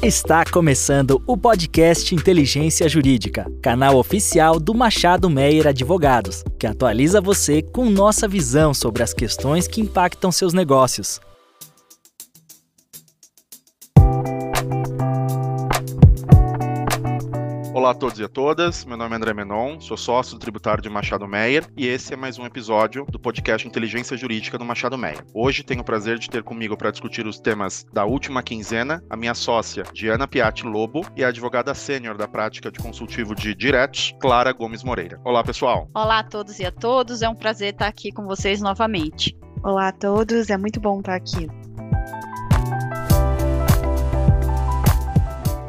Está começando o podcast Inteligência Jurídica, canal oficial do Machado Meyer Advogados, que atualiza você com nossa visão sobre as questões que impactam seus negócios. Olá a todos e a todas, meu nome é André Menon, sou sócio do tributário de Machado Meyer e esse é mais um episódio do podcast Inteligência Jurídica do Machado Meyer. Hoje tenho o prazer de ter comigo para discutir os temas da última quinzena a minha sócia Diana Piatti Lobo e a advogada sênior da prática de consultivo de diretos, Clara Gomes Moreira. Olá pessoal. Olá a todos e a todos, é um prazer estar aqui com vocês novamente. Olá a todos, é muito bom estar aqui.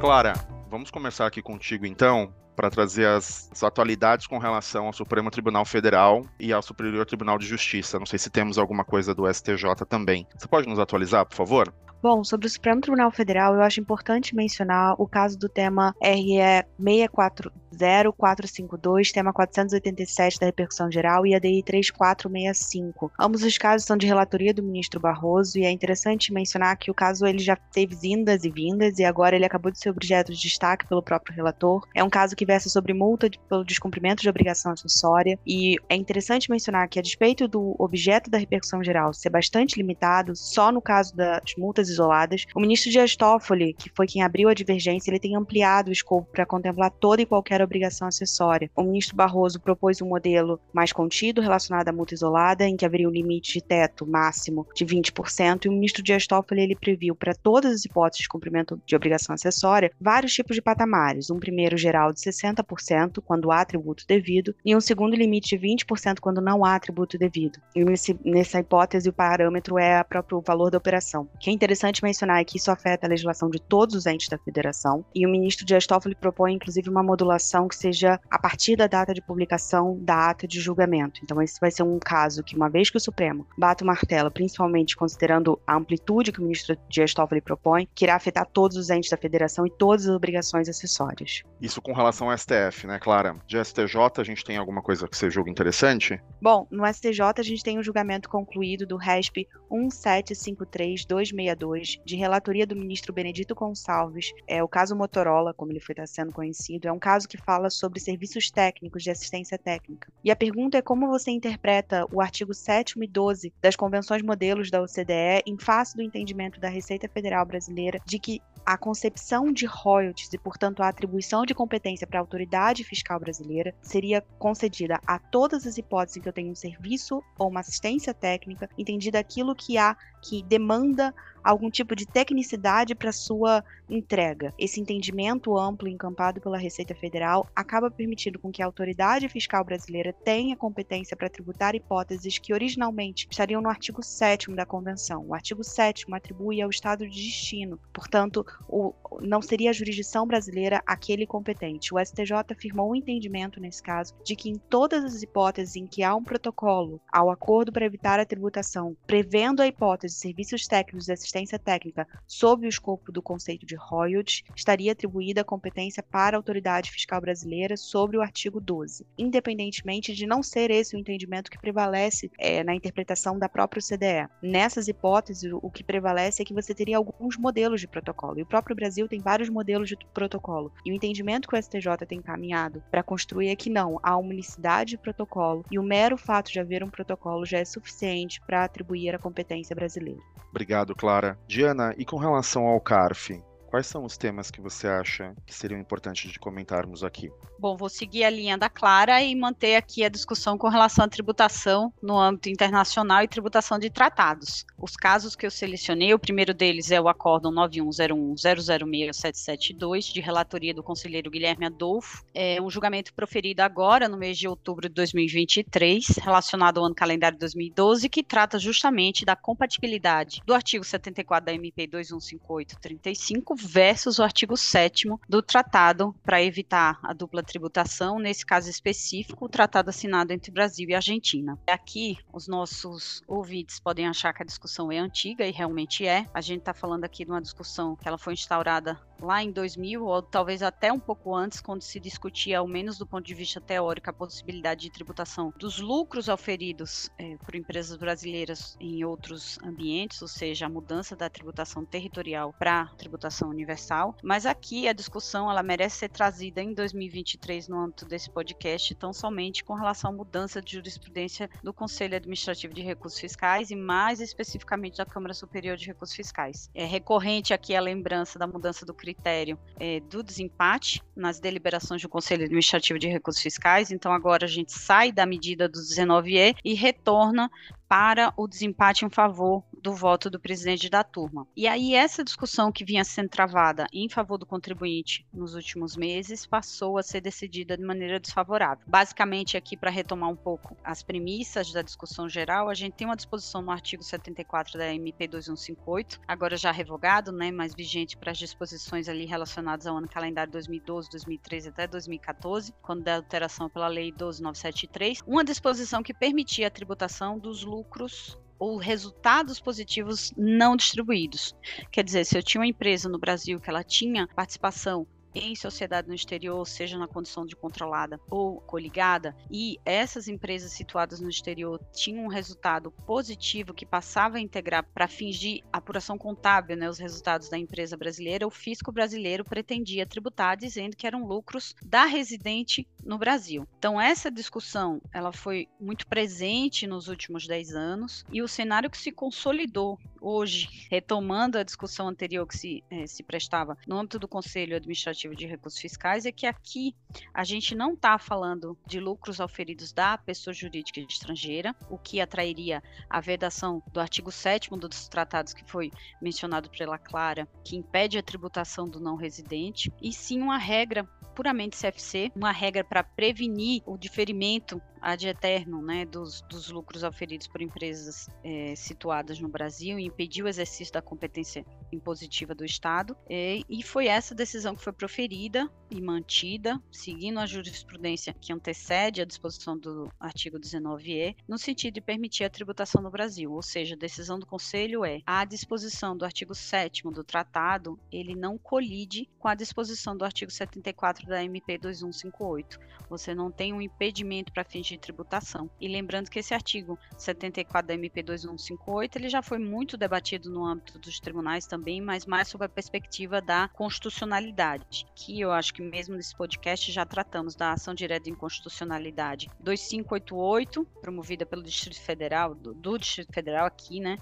Clara, Vamos começar aqui contigo então, para trazer as, as, atualidades com relação ao Supremo Tribunal Federal e ao Superior Tribunal de Justiça. Não sei se temos alguma coisa do STJ também. Você pode nos atualizar, por favor? Bom, sobre o Supremo Tribunal Federal, eu acho importante mencionar o caso do tema RE 640452, tema 487 da repercussão geral e ADI 3465. Ambos os casos são de relatoria do ministro Barroso e é interessante mencionar que o caso ele já teve vindas e vindas e agora ele acabou de ser objeto de destaque pelo próprio relator. É um caso que versa sobre multa pelo descumprimento de obrigação acessória e é interessante mencionar que a despeito do objeto da repercussão geral ser bastante limitado, só no caso das multas isoladas. O ministro Dias Toffoli, que foi quem abriu a divergência, ele tem ampliado o escopo para contemplar toda e qualquer obrigação acessória. O ministro Barroso propôs um modelo mais contido relacionado à multa isolada, em que haveria um limite de teto máximo de 20%, e o ministro Dias Toffoli ele previu para todas as hipóteses de cumprimento de obrigação acessória vários tipos de patamares. Um primeiro geral de 60% quando há tributo devido e um segundo limite de 20% quando não há tributo devido. E nesse, nessa hipótese o parâmetro é o próprio valor da operação. Que é interessante importante mencionar é que isso afeta a legislação de todos os entes da federação, e o ministro Dias Toffoli propõe, inclusive, uma modulação que seja a partir da data de publicação da ata de julgamento. Então, esse vai ser um caso que, uma vez que o Supremo bate o martelo, principalmente considerando a amplitude que o ministro Dias Toffoli propõe, que irá afetar todos os entes da federação e todas as obrigações acessórias. Isso com relação ao STF, né, Clara? De STJ, a gente tem alguma coisa que você julga interessante? Bom, no STJ a gente tem o um julgamento concluído do RESP 1753262 de relatoria do ministro Benedito Gonçalves, é o caso Motorola, como ele foi tá sendo conhecido, é um caso que fala sobre serviços técnicos de assistência técnica. E a pergunta é como você interpreta o artigo 7 e 12 das convenções modelos da OCDE em face do entendimento da Receita Federal Brasileira de que a concepção de royalties e, portanto, a atribuição de competência para a autoridade fiscal brasileira seria concedida a todas as hipóteses em que eu tenho um serviço ou uma assistência técnica, entendida aquilo que há que demanda algum tipo de tecnicidade para sua entrega. Esse entendimento amplo encampado pela Receita Federal acaba permitindo com que a autoridade fiscal brasileira tenha competência para tributar hipóteses que originalmente estariam no artigo 7 da Convenção. O artigo 7 atribui ao Estado de destino, portanto, o, não seria a jurisdição brasileira aquele competente. O STJ afirmou o entendimento, nesse caso, de que em todas as hipóteses em que há um protocolo ao acordo para evitar a tributação, prevendo a hipótese de serviços técnicos de assistência técnica sob o escopo do conceito de royalties, estaria atribuída a competência para a autoridade fiscal brasileira sobre o artigo 12, independentemente de não ser esse o entendimento que prevalece é, na interpretação da própria CDE. Nessas hipóteses, o que prevalece é que você teria alguns modelos de protocolo, e próprio Brasil tem vários modelos de protocolo, e o entendimento que o STJ tem encaminhado para construir é que não, há uma unicidade de protocolo, e o mero fato de haver um protocolo já é suficiente para atribuir a competência brasileira. Obrigado, Clara. Diana, e com relação ao CARF, Quais são os temas que você acha que seriam importantes de comentarmos aqui? Bom, vou seguir a linha da Clara e manter aqui a discussão com relação à tributação no âmbito internacional e tributação de tratados. Os casos que eu selecionei, o primeiro deles é o Acórdão 9101-006-772, de relatoria do conselheiro Guilherme Adolfo. É um julgamento proferido agora, no mês de outubro de 2023, relacionado ao ano calendário de 2012, que trata justamente da compatibilidade do artigo 74 da MP 2158-35 versus o artigo 7 do tratado para evitar a dupla tributação, nesse caso específico, o tratado assinado entre Brasil e Argentina. Aqui, os nossos ouvintes podem achar que a discussão é antiga, e realmente é. A gente está falando aqui de uma discussão que ela foi instaurada lá em 2000, ou talvez até um pouco antes, quando se discutia, ao menos do ponto de vista teórico, a possibilidade de tributação dos lucros oferidos é, por empresas brasileiras em outros ambientes, ou seja, a mudança da tributação territorial para tributação universal, mas aqui a discussão ela merece ser trazida em 2023 no âmbito desse podcast, tão somente com relação à mudança de jurisprudência do Conselho Administrativo de Recursos Fiscais e mais especificamente da Câmara Superior de Recursos Fiscais. É recorrente aqui a lembrança da mudança do critério é, do desempate nas deliberações do Conselho Administrativo de Recursos Fiscais, então agora a gente sai da medida do 19E e retorna para o desempate em favor do voto do presidente da turma. E aí essa discussão que vinha sendo travada em favor do contribuinte nos últimos meses passou a ser decidida de maneira desfavorável. Basicamente aqui para retomar um pouco as premissas da discussão geral, a gente tem uma disposição no artigo 74 da MP 2158, agora já revogado, né, mas vigente para as disposições ali relacionadas ao ano calendário 2012, 2013 até 2014, quando da alteração pela lei 12973, uma disposição que permitia a tributação dos lucros lucros ou resultados positivos não distribuídos. Quer dizer, se eu tinha uma empresa no Brasil que ela tinha participação em sociedade no exterior, seja na condição de controlada ou coligada, e essas empresas situadas no exterior tinham um resultado positivo que passava a integrar para fins de apuração contábil né, os resultados da empresa brasileira, o fisco brasileiro pretendia tributar dizendo que eram lucros da residente no Brasil. Então essa discussão ela foi muito presente nos últimos 10 anos e o cenário que se consolidou hoje, retomando a discussão anterior que se, eh, se prestava no âmbito do Conselho Administrativo de Recursos Fiscais, é que aqui a gente não está falando de lucros auferidos da pessoa jurídica estrangeira, o que atrairia a vedação do artigo 7 dos tratados que foi mencionado pela Clara, que impede a tributação do não residente, e sim uma regra puramente CFC, uma regra para prevenir o diferimento ad eterno né, dos, dos lucros oferidos por empresas é, situadas no Brasil e impedir o exercício da competência impositiva do Estado. É, e foi essa decisão que foi proferida e mantida, seguindo a jurisprudência que antecede a disposição do artigo 19E, no sentido de permitir a tributação no Brasil. Ou seja, a decisão do Conselho é a disposição do artigo 7 do tratado, ele não colide com a disposição do artigo 74 da MP 2158. Você não tem um impedimento para fins de tributação. E lembrando que esse artigo 74 da MP 2158 ele já foi muito debatido no âmbito dos tribunais também, mas mais sob a perspectiva da constitucionalidade, que eu acho que mesmo nesse podcast já tratamos da ação direta de inconstitucionalidade 2588, promovida pelo Distrito Federal, do, do Distrito Federal aqui, né,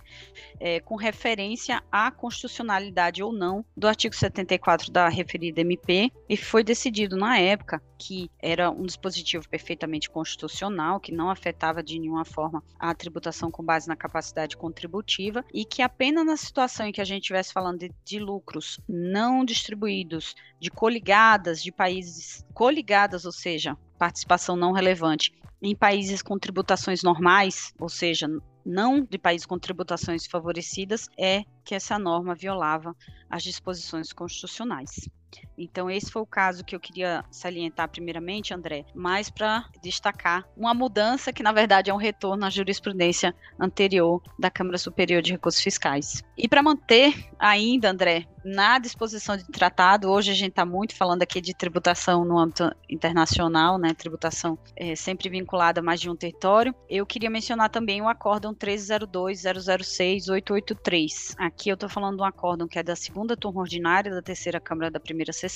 é, com referência à constitucionalidade ou não do artigo 74 da referida MP, e foi decidido na época que era um dispositivo perfeitamente constitucional, que não afetava de nenhuma forma a tributação com base na capacidade contributiva e que apenas na situação em que a gente estivesse falando de, de lucros não distribuídos, de coligadas de países coligadas, ou seja, participação não relevante, em países com tributações normais, ou seja, não de países com tributações favorecidas, é que essa norma violava as disposições constitucionais. Então, esse foi o caso que eu queria salientar primeiramente, André, mais para destacar uma mudança que, na verdade, é um retorno à jurisprudência anterior da Câmara Superior de Recursos Fiscais. E para manter ainda, André, na disposição de tratado, hoje a gente está muito falando aqui de tributação no âmbito internacional, né? Tributação é, sempre vinculada a mais de um território. Eu queria mencionar também o acórdão 1302-006-883. Aqui eu estou falando de um acórdão que é da segunda turma ordinária da terceira Câmara da primeira sessão,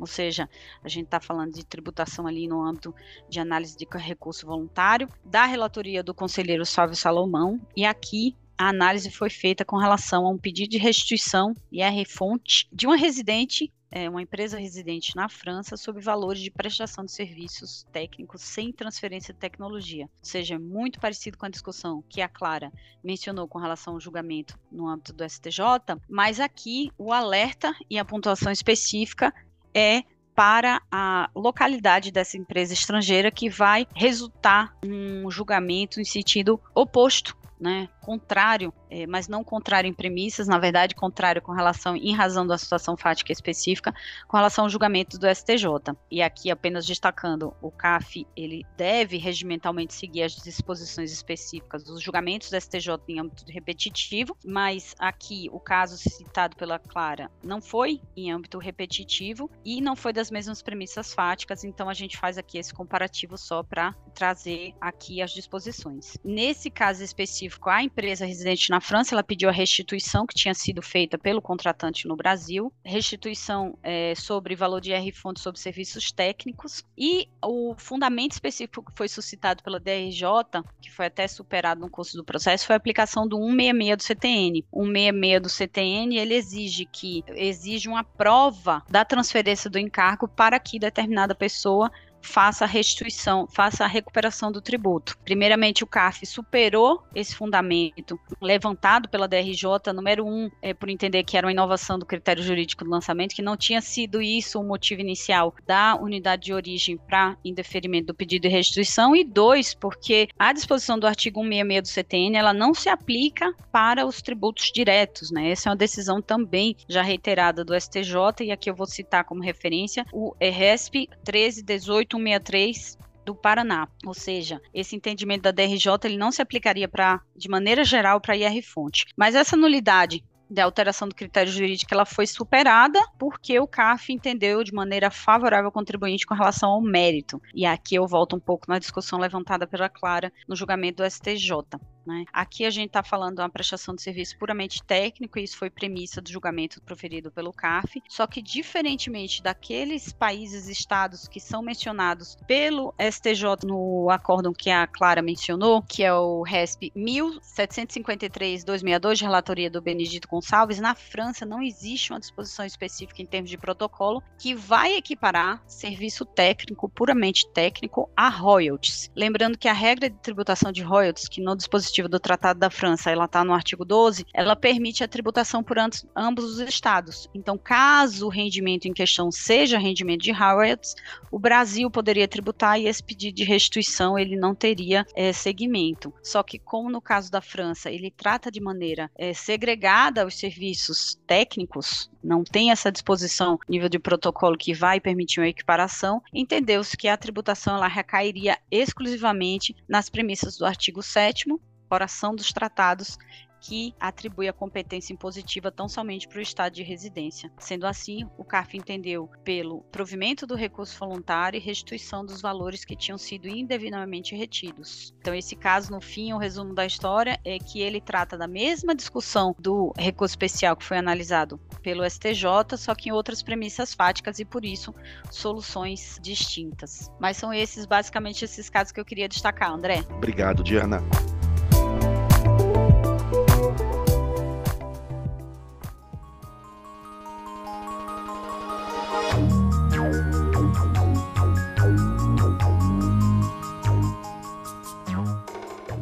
ou seja, a gente está falando de tributação ali no âmbito de análise de recurso voluntário, da relatoria do conselheiro Sávio Salomão, e aqui a análise foi feita com relação a um pedido de restituição e a refonte de uma residente é, uma empresa residente na França sob valores de prestação de serviços técnicos sem transferência de tecnologia. Ou seja, muito parecido com a discussão que a Clara mencionou com relação ao julgamento no âmbito do STJ, mas aqui o alerta e a pontuação específica é para a localidade dessa empresa estrangeira que vai resultar um julgamento em sentido oposto né, contrário, é, mas não contrário em premissas, na verdade, contrário com relação, em razão da situação fática específica, com relação ao julgamento do STJ. E aqui, apenas destacando, o CAF, ele deve regimentalmente seguir as disposições específicas dos julgamentos do STJ em âmbito repetitivo, mas aqui, o caso citado pela Clara não foi em âmbito repetitivo e não foi das mesmas premissas fáticas, então a gente faz aqui esse comparativo só para trazer aqui as disposições. Nesse caso específico, a empresa residente na França, ela pediu a restituição que tinha sido feita pelo contratante no Brasil, restituição é, sobre valor de R fonte sobre serviços técnicos e o fundamento específico que foi suscitado pela DRJ, que foi até superado no curso do processo, foi a aplicação do 166 do CTN. 166 do CTN, ele exige que exige uma prova da transferência do encargo para que determinada pessoa faça a restituição, faça a recuperação do tributo. Primeiramente, o CAF superou esse fundamento levantado pela DRJ, número um, é, por entender que era uma inovação do critério jurídico do lançamento, que não tinha sido isso o motivo inicial da unidade de origem para indeferimento do pedido de restituição, e dois, porque a disposição do artigo 166 do CTN, ela não se aplica para os tributos diretos, né? Essa é uma decisão também já reiterada do STJ, e aqui eu vou citar como referência o ERESP 1318 8163 do Paraná, ou seja, esse entendimento da DRJ ele não se aplicaria para, de maneira geral, para IR fonte. Mas essa nulidade da alteração do critério jurídico ela foi superada porque o CAF entendeu de maneira favorável ao contribuinte com relação ao mérito. E aqui eu volto um pouco na discussão levantada pela Clara no julgamento do STJ. Né? Aqui a gente está falando de uma prestação de serviço puramente técnico, e isso foi premissa do julgamento proferido pelo CAF, só que diferentemente daqueles países estados que são mencionados pelo STJ no acórdão que a Clara mencionou, que é o RESP 1753-262, de relatoria do Benedito Gonçalves, na França não existe uma disposição específica em termos de protocolo que vai equiparar serviço técnico, puramente técnico, a royalties. Lembrando que a regra de tributação de royalties, que no dispositivo do Tratado da França, ela está no artigo 12, ela permite a tributação por ambos os estados. Então, caso o rendimento em questão seja rendimento de royalties, o Brasil poderia tributar e esse pedido de restituição ele não teria é, segmento. Só que, como no caso da França, ele trata de maneira é, segregada os serviços técnicos, não tem essa disposição nível de protocolo que vai permitir uma equiparação, entendeu-se que a tributação ela recairia exclusivamente nas premissas do artigo 7 coração dos tratados que atribui a competência impositiva tão somente para o estado de residência. Sendo assim, o CARF entendeu pelo provimento do recurso voluntário e restituição dos valores que tinham sido indevidamente retidos. Então, esse caso, no fim, o resumo da história é que ele trata da mesma discussão do recurso especial que foi analisado pelo STJ, só que em outras premissas fáticas e, por isso, soluções distintas. Mas são esses, basicamente, esses casos que eu queria destacar, André. Obrigado, Diana.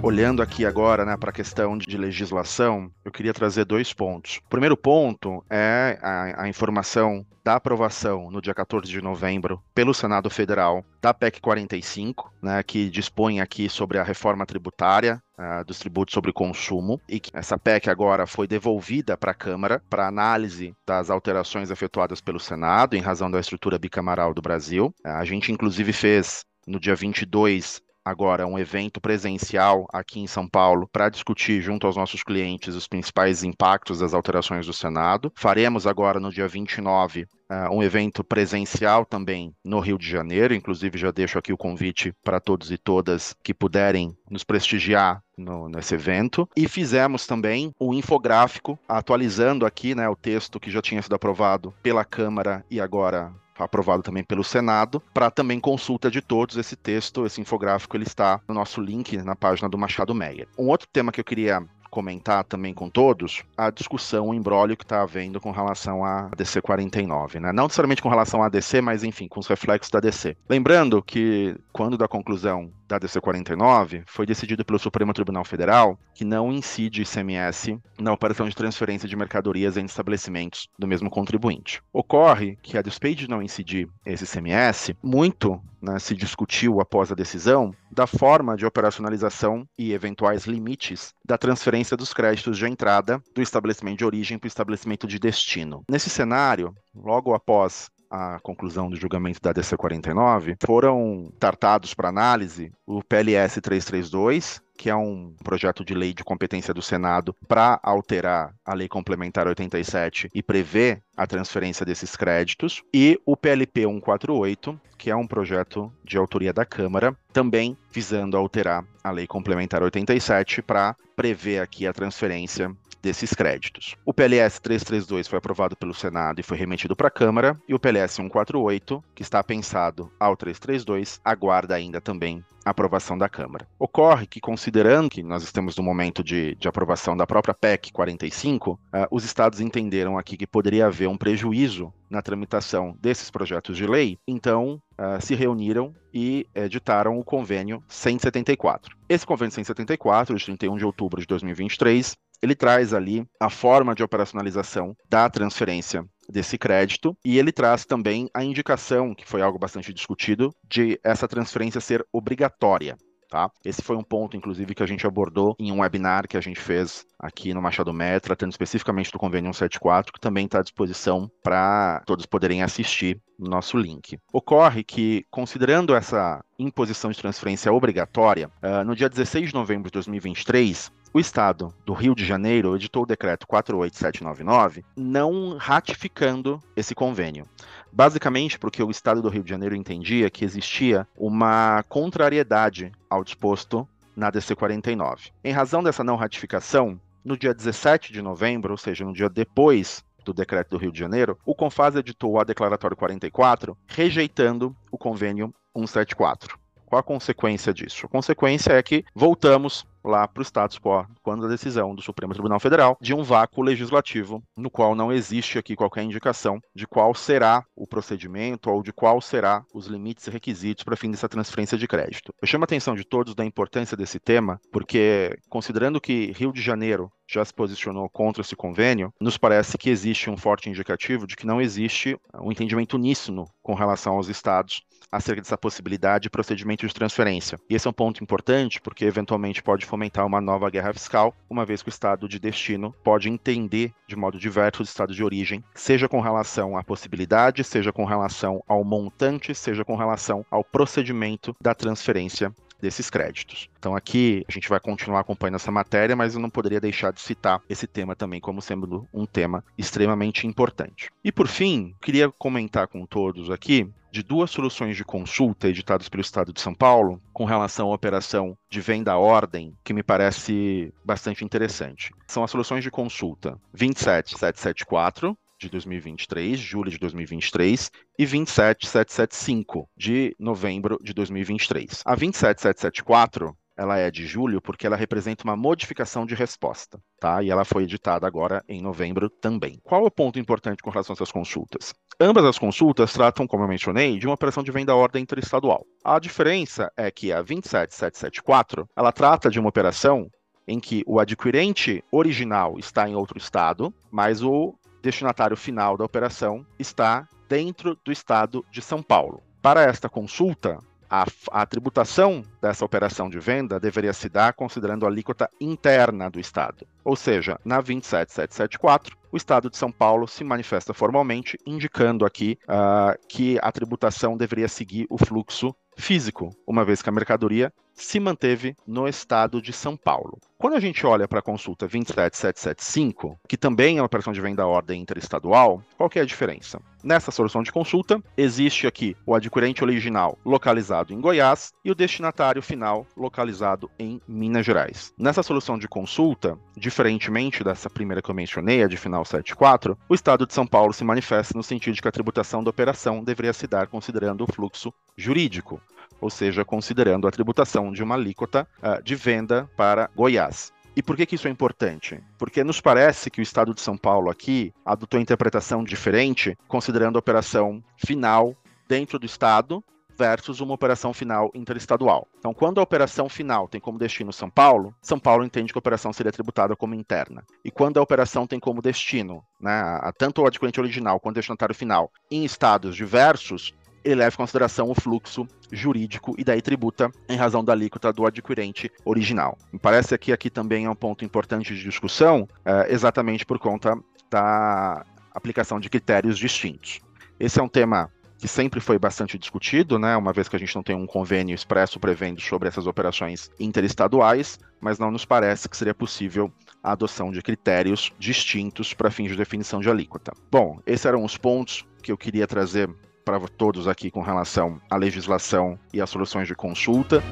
Olhando aqui agora né, para a questão de legislação, eu queria trazer dois pontos. O primeiro ponto é a, a, informação da aprovação no dia 14 de novembro pelo Senado Federal da PEC 45, né, que dispõe aqui sobre a reforma tributária uh, dos tributos sobre consumo, e que essa PEC agora foi devolvida para a Câmara para análise das alterações efetuadas pelo Senado em razão da estrutura bicamaral do Brasil. Uh, a gente, inclusive, fez no dia 22 agora um evento presencial aqui em São Paulo para discutir junto aos nossos clientes os principais impactos das alterações do Senado. Faremos agora no dia 29 Uh, um evento presencial também no Rio de Janeiro. Inclusive, já deixo aqui o convite para todos e todas que puderem nos prestigiar no, nesse evento. E fizemos também um infográfico atualizando aqui né, o texto que já tinha sido aprovado pela Câmara e agora aprovado também pelo Senado, para também consulta de todos esse texto, esse infográfico, ele está no nosso link na página do Machado Meyer. Um outro tema que eu queria comentar também com todos a discussão, o embrólio que está havendo com relação à DC 49, né? Não necessariamente com relação à DC, mas enfim, com os reflexos da DC. Lembrando que quando da conclusão da DC 49 foi decidido pelo Supremo Tribunal Federal que não incide ICMS na operação de transferência de mercadorias em estabelecimentos do mesmo contribuinte. Ocorre que, a despeito de não incidir esse ICMS, muito né, se discutiu após a decisão da forma de operacionalização e eventuais limites da transferência dos créditos de entrada do estabelecimento de origem para o estabelecimento de destino. Nesse cenário, logo após a conclusão do julgamento da DC 49, foram tratados para análise o PLS 332, que é um projeto de lei de competência do Senado para alterar a Lei Complementar 87 e prever a transferência desses créditos, e o PLP 148, que é um projeto de autoria da Câmara, também visando alterar a Lei Complementar 87 para prever aqui a transferência desses créditos. O PLS 332 foi aprovado pelo Senado e foi remetido para a Câmara, e o PLS 148, que está pensado ao 332, aguarda ainda também a aprovação da Câmara. Ocorre que, considerando que nós estamos no momento de, de aprovação da própria PEC 45, uh, os estados entenderam aqui que poderia haver um prejuízo na tramitação desses projetos de lei, então uh, se reuniram e editaram o convênio 174. Esse convênio 174, de 31 de outubro de 2023, ele traz ali a forma de operacionalização da transferência desse crédito e ele traz também a indicação, que foi algo bastante discutido, de essa transferência ser obrigatória. Tá? Esse foi um ponto, inclusive, que a gente abordou em um webinar que a gente fez aqui no Machado Met, tratando especificamente do convênio 174, que também está à disposição para todos poderem assistir no nosso link. Ocorre que, considerando essa imposição de transferência obrigatória, uh, no dia 16 de novembro de 2023, o Estado do Rio de Janeiro editou o decreto 48799, não ratificando esse convênio. Basicamente porque o Estado do Rio de Janeiro entendia que existia uma contrariedade ao disposto na DC 49. Em razão dessa não ratificação, no dia 17 de novembro, ou seja, no dia depois do decreto do Rio de Janeiro, o Confaz editou a Declaratório 44, rejeitando o convênio 174. Qual a consequência disso? A consequência é que voltamos lá para o status quo, quando a decisão do Supremo Tribunal Federal de um vácuo legislativo, no qual não existe aqui qualquer indicação de qual será o procedimento ou de qual será os limites e requisitos para fim dessa transferência de crédito. Eu chamo a atenção de todos da importância desse tema, porque considerando que Rio de Janeiro já se posicionou contra esse convênio, nos parece que existe um forte indicativo de que não existe um entendimento uníssono com relação aos estados acerca dessa possibilidade de procedimento de transferência. E esse é um ponto importante porque eventualmente pode fomentar uma nova guerra fiscal, uma vez que o estado de destino pode entender de modo diverso o estado de origem, seja com relação à possibilidade, seja com relação ao montante, seja com relação ao procedimento da transferência desses créditos. Então aqui a gente vai continuar acompanhando essa matéria, mas eu não poderia deixar de citar esse tema também como sendo um tema extremamente importante. E por fim, queria comentar com todos aqui de duas soluções de consulta editadas pelo Estado de São Paulo com relação à operação de venda à ordem, que me parece bastante interessante. São as soluções de consulta 27774 de 2023, julho de 2023, e 27775 de novembro de 2023. A 27774 ela é de julho porque ela representa uma modificação de resposta, tá? E ela foi editada agora em novembro também. Qual é o ponto importante com relação a essas consultas? Ambas as consultas tratam, como eu mencionei, de uma operação de venda à ordem interestadual. A diferença é que a 27774, ela trata de uma operação em que o adquirente original está em outro estado, mas o destinatário final da operação está dentro do estado de São Paulo. Para esta consulta, a, a, tributação dessa operação de venda deveria se dar considerando a alíquota interna do Estado. Ou seja, na 27774, o Estado de São Paulo se manifesta formalmente, indicando aqui uh, que a tributação deveria seguir o fluxo físico, uma vez que a mercadoria se manteve no estado de São Paulo. Quando a gente olha para a consulta 27775, que também é uma operação de venda à ordem interestadual, qual que é a diferença? Nessa solução de consulta, existe aqui o adquirente original localizado em Goiás e o destinatário final localizado em Minas Gerais. Nessa solução de consulta, diferentemente dessa primeira que eu mencionei, a de final 74, o Estado de São Paulo se manifesta no sentido de que a tributação da operação deveria se dar considerando o fluxo jurídico ou seja, considerando a tributação de uma alíquota uh, de venda para Goiás. E por que, que isso é importante? Porque nos parece que o Estado de São Paulo aqui adotou interpretação diferente, considerando a operação final dentro do Estado versus uma operação final interestadual. Então, quando a operação final tem como destino São Paulo, São Paulo entende que a operação seria tributada como interna. E quando a operação tem como destino, né, tanto o adquirente original quanto o destinatário final, em estados diversos, ele leva em consideração o fluxo jurídico e daí tributa em razão da alíquota do adquirente original. Me parece que aqui também é um ponto importante de discussão, é, exatamente por conta da aplicação de critérios distintos. Esse é um tema que sempre foi bastante discutido, né, uma vez que a gente não tem um convênio expresso prevendo sobre essas operações interestaduais, mas não nos parece que seria possível a adoção de critérios distintos para fins de definição de alíquota. Bom, esses eram os pontos que eu queria trazer para todos aqui com relação à legislação e às soluções de consulta.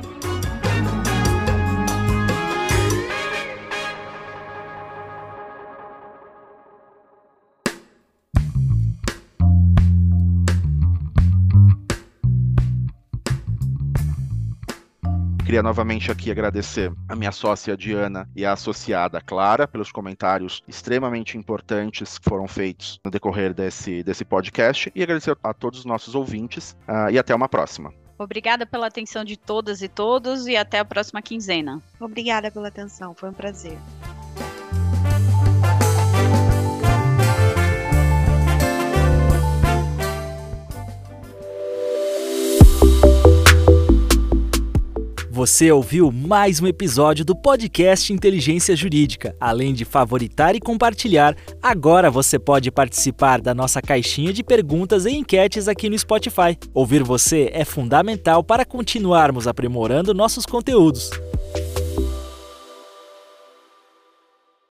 Queria novamente aqui agradecer a minha sócia Diana e a associada Clara pelos comentários extremamente importantes que foram feitos no decorrer desse, desse podcast e agradecer a todos os nossos ouvintes uh, e até uma próxima. Obrigada pela atenção de todas e todos e até a próxima quinzena. Obrigada pela atenção, foi um prazer. Você ouviu mais um episódio do podcast Inteligência Jurídica. Além de favoritar e compartilhar, agora você pode participar da nossa caixinha de perguntas e enquetes aqui no Spotify. Ouvir você é fundamental para continuarmos aprimorando nossos conteúdos.